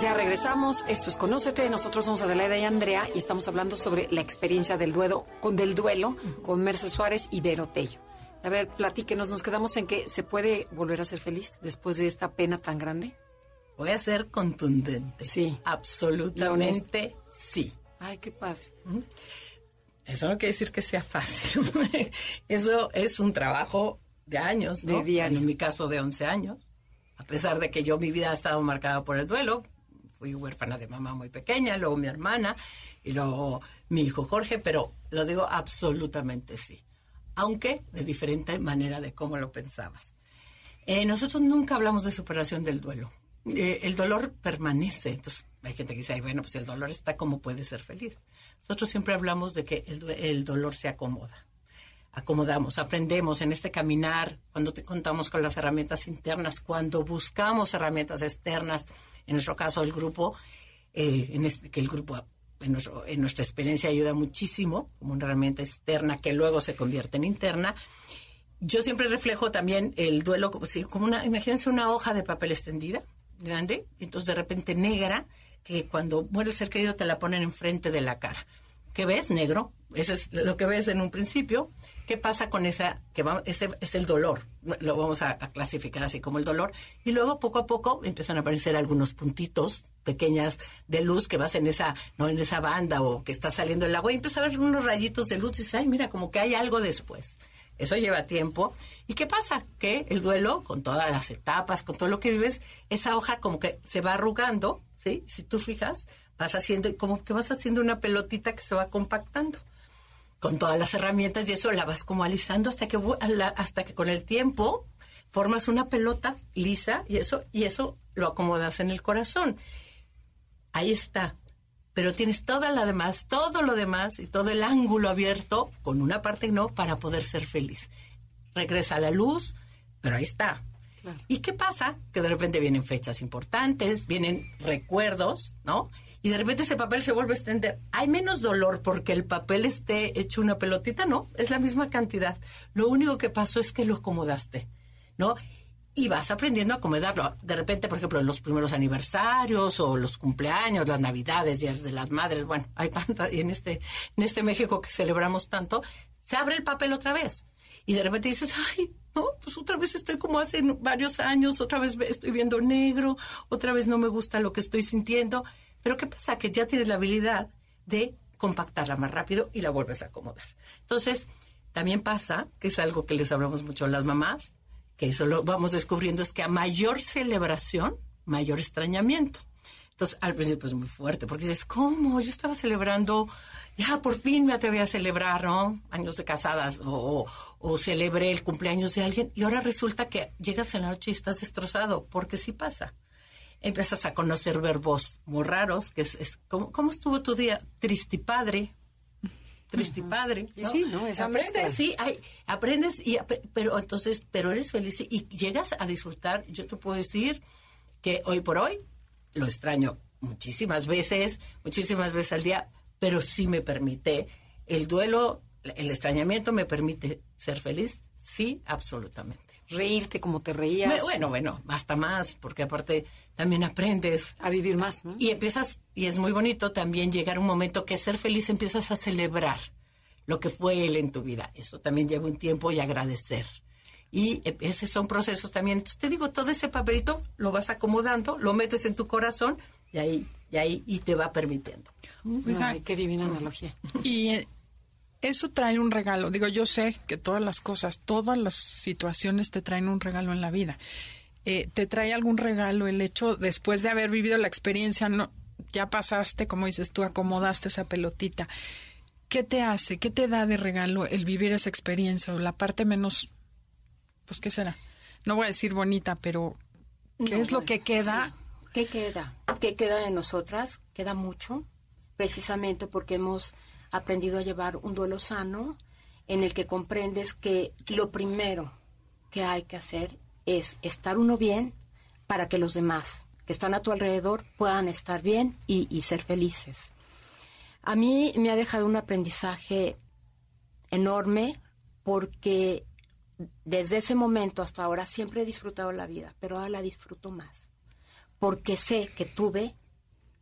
Ya regresamos. Esto es Conócete. Nosotros somos Adelaida y Andrea y estamos hablando sobre la experiencia del duelo con, del duelo con Mercedes Suárez y Vero Tello. A ver, platíquenos. Nos quedamos en que se puede volver a ser feliz después de esta pena tan grande. Voy a ser contundente. Sí. Absolutamente sí. Ay, qué padre. Eso no quiere decir que sea fácil. *laughs* Eso es un trabajo de años, ¿no? De diario. En mi caso, de 11 años. A pesar de que yo, mi vida ha estado marcada por el duelo. Fui huérfana de mamá muy pequeña, luego mi hermana y luego mi hijo Jorge, pero lo digo absolutamente sí. Aunque de diferente manera de cómo lo pensabas. Eh, nosotros nunca hablamos de superación del duelo. Eh, el dolor permanece. Entonces, hay gente que dice, "Ay, bueno, pues el dolor está, ¿cómo puede ser feliz? Nosotros siempre hablamos de que el dolor se acomoda. Acomodamos, aprendemos en este caminar, cuando te contamos con las herramientas internas, cuando buscamos herramientas externas, en nuestro caso el grupo, eh, en este- que el grupo en, nuestro- en nuestra experiencia ayuda muchísimo, como una herramienta externa que luego se convierte en interna. Yo siempre reflejo también el duelo como si como una imagínense una hoja de papel extendida grande entonces de repente negra que cuando muere el ser querido te la ponen enfrente de la cara ¿qué ves negro. Eso es lo que ves en un principio. Qué pasa con esa que va, ese es el dolor lo vamos a, clasificar así como el dolor. Y luego poco a poco empiezan a aparecer algunos puntitos pequeñas de luz que vas en esa no en esa banda o que está saliendo el agua y empiezas a ver unos rayitos de luz y dices ay mira como que hay algo después eso lleva tiempo. ¿Y qué pasa? Que el duelo, con todas las etapas, con todo lo que vives, esa hoja como que se va arrugando, ¿sí? Si tú fijas, vas haciendo, y como que vas haciendo una pelotita que se va compactando con todas las herramientas y eso la vas como alisando hasta que hasta que con el tiempo formas una pelota lisa y eso y eso lo acomodas en el corazón. Ahí está. Pero tienes toda la demás, todo lo demás y todo el ángulo abierto con una parte no para poder ser feliz. Regresa a la luz, pero ahí está. ¿Y qué pasa? Que de repente vienen fechas importantes, vienen recuerdos, ¿no? Y de repente ese papel se vuelve a extender. Hay menos dolor porque el papel esté hecho una pelotita, ¿no? Es la misma cantidad. Lo único que pasó es que lo acomodaste, ¿no? Y vas aprendiendo a acomodarlo. De repente, por ejemplo, en los primeros aniversarios o los cumpleaños, las navidades, días de las madres, bueno, hay tanta, y en este, en este México que celebramos tanto, se abre el papel otra vez. Y de repente dices, ay, no, pues otra vez estoy como hace varios años, otra vez ve- estoy viendo negro, otra vez no me gusta lo que estoy sintiendo. Pero ¿qué pasa? Que ya tienes la habilidad de compactarla más rápido y la vuelves a acomodar. Entonces, también pasa, que es algo que les hablamos mucho a las mamás, que eso lo vamos descubriendo, es que a mayor celebración, mayor extrañamiento. Entonces, al principio es muy fuerte, porque dices, ¿cómo? Yo estaba celebrando, ya por fin me atreví a celebrar, ¿no? Años de casadas, o, o, o celebré el cumpleaños de alguien, y ahora resulta que llegas en la noche y estás destrozado, porque sí pasa. Empiezas a conocer verbos muy raros, que es, es ¿cómo, cómo estuvo tu día? Tristipadre. Tristipadre. Y sí, ¿no? Esa aprendes, sí, hay- aprendes, y, apre- pero entonces, pero eres feliz y llegas a disfrutar. Yo te puedo decir que hoy por hoy lo extraño muchísimas veces, muchísimas veces al día, pero sí me permite el duelo, el extrañamiento me permite ser feliz, sí, absolutamente. Reírte como te reías. Bueno, bueno, hasta más, porque aparte también aprendes A vivir más, ¿no? y empiezas, y es muy bonito también llegar a un momento que ser feliz empiezas a celebrar lo que fue él en tu vida. Eso también lleva un tiempo y agradecer. Y esos son procesos también. Entonces te digo, todo ese papelito lo vas acomodando, lo metes en tu corazón y ahí, y ahí, y te va permitiendo. Oiga, Ay, qué divina analogía. Y eh, eso trae un regalo. Digo, yo sé que todas las cosas, todas las situaciones te traen un regalo en la vida. Eh, ¿Te trae algún regalo el hecho, después de haber vivido la experiencia, no, ya pasaste, como dices tú, acomodaste esa pelotita? ¿Qué te hace, qué te da de regalo el vivir esa experiencia o la parte menos, pues, ¿qué será? No voy a decir bonita, pero ¿qué No, es lo que queda? sí. ¿Qué queda? ¿Qué queda de nosotras? Queda mucho, precisamente porque hemos aprendido a llevar un duelo sano en el que comprendes que lo primero que hay que hacer es estar uno bien para que los demás que están a tu alrededor puedan estar bien y, y ser felices. A mí me ha dejado un aprendizaje enorme porque desde ese momento hasta ahora siempre he disfrutado la vida, pero ahora la disfruto más. Porque sé que tuve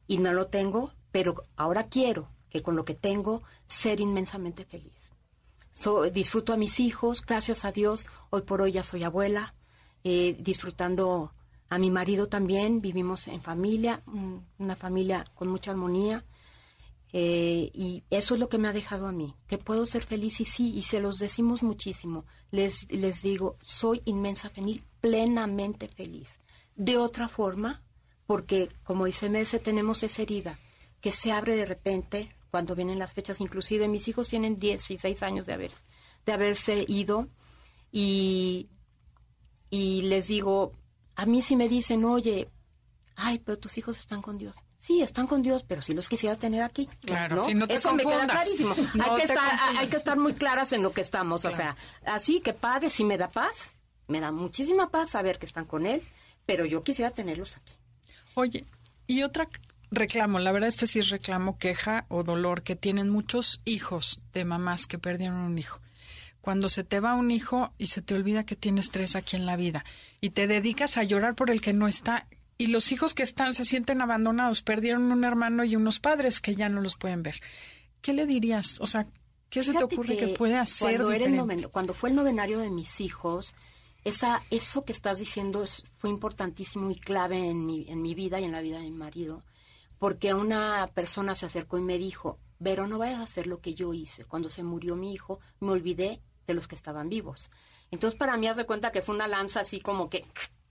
y no lo tengo, pero ahora quiero que con lo que tengo ser inmensamente feliz. So- disfruto a mis hijos, gracias a Dios, hoy por hoy ya soy abuela, eh, disfrutando a mi marido también, vivimos en familia, una familia con mucha armonía. Eh, y eso es lo que me ha dejado a mí, que puedo ser feliz y sí, y se los decimos muchísimo. Les, les digo, soy inmensa feliz, plenamente feliz. De otra forma, porque como dice Mese, tenemos esa herida que se abre de repente cuando vienen las fechas. Inclusive mis hijos tienen 16 años de, haber, de haberse ido y, y les digo, a mí si me dicen, oye, ay, pero tus hijos están con Dios. Sí, están con Dios, pero si los quisiera tener aquí. Claro, si no te Eso me queda clarísimo. *laughs* No hay, que estar, confundas. hay que estar muy claras en lo que estamos. O sea, así que padre, si me da paz, me da muchísima paz saber que están con él, pero yo quisiera tenerlos aquí. Oye, y otra reclamo, la verdad este sí es reclamo, queja o dolor que tienen muchos hijos de mamás que perdieron un hijo. Cuando se te va un hijo y se te olvida que tienes tres aquí en la vida y te dedicas a llorar por el que no está y los hijos que están se sienten abandonados, perdieron un hermano y unos padres que ya no los pueden ver. ¿Qué le dirías? O sea, ¿qué se te ocurre que, puede hacer cuando, era el noven- cuando fue el novenario de mis hijos, esa, eso que estás diciendo es- fue importantísimo y clave en mi, en mi vida y en la vida de mi marido, porque una persona se acercó y me dijo, Vero, no vayas a hacer lo que yo hice. Cuando se murió mi hijo, me olvidé de los que estaban vivos. Entonces, para mí, haz de cuenta que fue una lanza así como que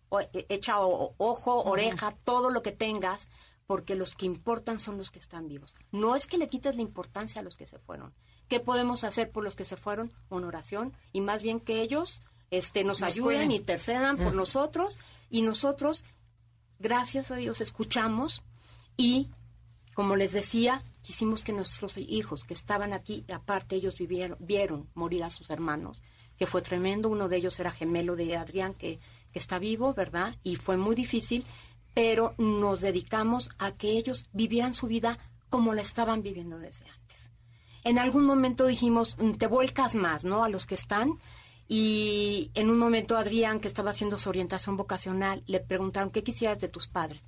o- e- echa o- ojo, oreja, todo lo que tengas, porque los que importan son los que están vivos. No es que le quites la importancia a los que se fueron. ¿Qué podemos hacer por los que se fueron? Una oración y más bien que ellos este, nos, Nos ayuden y intercedan por nosotros y nosotros, gracias a Dios, escuchamos y, como les decía, quisimos que nuestros hijos que estaban aquí, aparte ellos vivieron, vieron morir a sus hermanos, que fue tremendo. Uno de ellos era gemelo de Adrián, que, que está vivo, ¿verdad? Y fue muy difícil, pero nos dedicamos a que ellos vivieran su vida como la estaban viviendo desde antes. En algún momento dijimos, "Mm, te vuelcas más, ¿no? A los que están. Y en un momento Adrián, que estaba haciendo su orientación vocacional, le preguntaron, ¿qué quisieras de tus padres?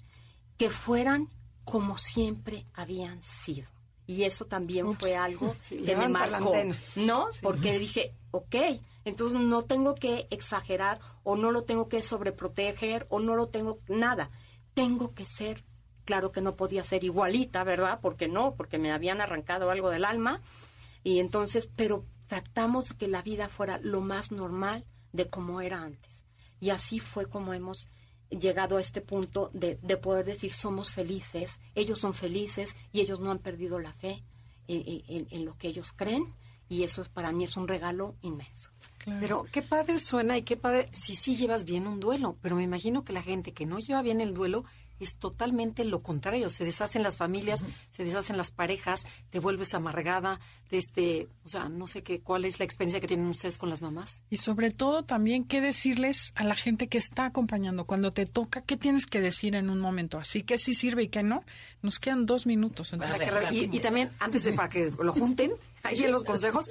Que fueran como siempre habían sido. Y eso también fue algo *laughs* Sí, que me marcó. ¿no? Porque dije, ok, entonces no tengo que exagerar o no lo tengo que sobreproteger o no lo tengo nada. Tengo que ser, claro que no podía ser igualita, ¿verdad? Porque no, porque me habían arrancado algo del alma. Y entonces, pero tratamos de que la vida fuera lo más normal de como era antes. Y así fue como hemos llegado a este punto de, de poder decir somos felices, ellos son felices y ellos no han perdido la fe eh, eh, en, en lo que ellos creen y eso es- para mí es un regalo inmenso. Pero qué padre suena y qué padre si sí llevas bien un duelo. Pero me imagino que la gente que no lleva bien el duelo es totalmente lo contrario. Se deshacen las familias, se deshacen las parejas, te vuelves amargada. De este, o sea, no sé qué, cuál es la experiencia que tienen ustedes con las mamás. Y sobre todo también qué decirles a la gente que está acompañando. Cuando te toca, ¿qué tienes que decir en un momento? Así que sí sirve y que no. Nos quedan dos minutos. O sea, Entonces, que y, y también, antes de para que lo junten, *laughs* ahí en los consejos,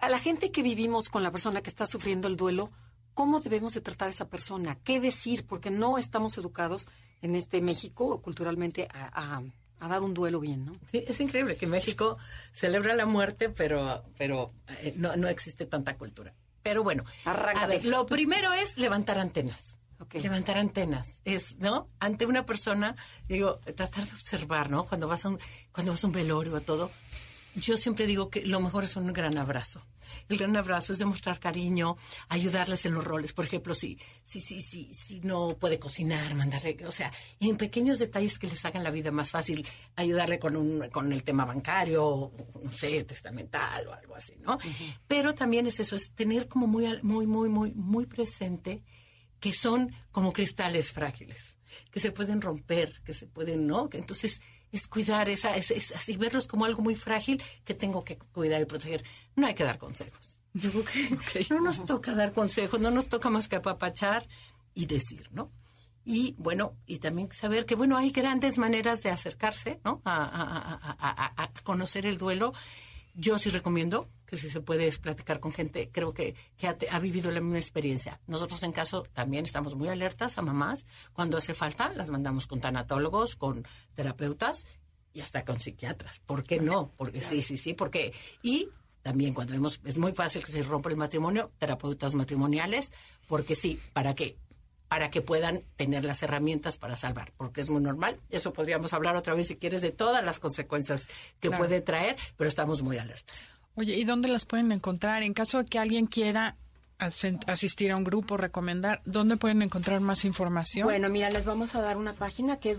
a la gente que vivimos con la persona que está sufriendo el duelo, ¿cómo debemos de tratar a esa persona? ¿Qué decir? Porque no estamos educados en este México culturalmente a, a- a dar un duelo bien, ¿no? Sí, es increíble que México celebra la muerte, pero, pero eh, no, no existe tanta cultura. Pero bueno, Arráncate. a ver, lo primero es levantar antenas. Levantar antenas. Es, ¿no? Ante una persona, digo, tratar de observar, ¿no? Cuando vas a un, cuando vas a un velorio o todo, yo siempre digo que lo mejor es un gran abrazo. El gran abrazo es demostrar cariño, ayudarles en los roles. Por ejemplo, si, si, si, si, si no puede cocinar, mandarle, o sea, en pequeños detalles que les hagan la vida más fácil, ayudarle con, un, con el tema bancario, no sé, testamental o algo así, ¿no? Pero también es eso, es tener como muy, muy, muy, muy, muy presente que son como cristales frágiles, que se pueden romper, que se pueden, ¿no? Que entonces es cuidar esa, es, es así verlos como algo muy frágil que tengo que cuidar y proteger. No hay que dar consejos. Yo creo que no nos toca dar consejos, no nos toca más que apapachar y decir, ¿no? Y bueno, y también saber que, bueno, hay grandes maneras de acercarse, ¿no? A- a- a- a conocer el duelo. Yo sí recomiendo que si se puede platicar con gente, creo que, que ha, ha vivido la misma experiencia. Nosotros en caso también estamos muy alertas a mamás. Cuando hace falta, las mandamos con tanatólogos, con terapeutas y hasta con psiquiatras. ¿Por qué no? Porque sí, sí, sí, porque... Y también cuando vemos, es muy fácil que se rompa el matrimonio, terapeutas matrimoniales, porque sí, ¿para qué? Para que puedan tener las herramientas para salvar, porque es muy normal. Eso podríamos hablar otra vez, si quieres, de todas las consecuencias que Claro. puede traer, pero estamos muy alertas. Oye, ¿y dónde las pueden encontrar? En caso de que alguien quiera asistir a un grupo, recomendar, ¿dónde pueden encontrar más información? Bueno, mira, les vamos a dar una página que es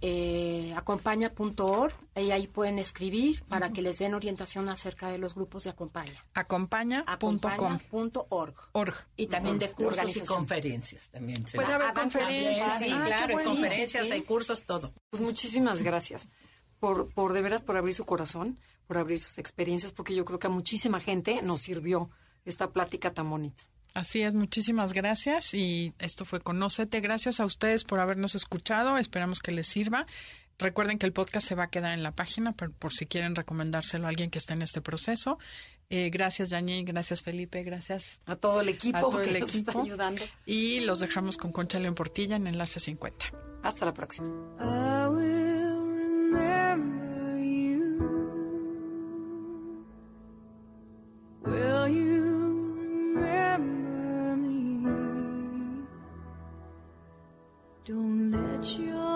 www.acompaña.org y ahí pueden escribir para que les den orientación acerca de los grupos de Acompaña. Acompaña.com. Acompaña.org. Org. Y también de cursos y conferencias también. se Puede da. haber conferencias. Sí, Ah, claro, hay conferencias, sí. hay cursos, todo. Pues muchísimas gracias por, por de veras por abrir su corazón, por abrir sus experiencias, porque yo creo que a muchísima gente nos sirvió esta plática tan bonita. Así es, muchísimas gracias y esto fue Conócete. Gracias a ustedes por habernos escuchado, esperamos que les sirva. Recuerden que el podcast se va a quedar en la página por, por si quieren recomendárselo a alguien que esté en este proceso. Eh, gracias, Yañi, gracias, Felipe, gracias A todo el equipo a todo que el nos está equipo. ayudando. Y los dejamos con Concha León Portilla en Enlace 50. Hasta la próxima. Don't let your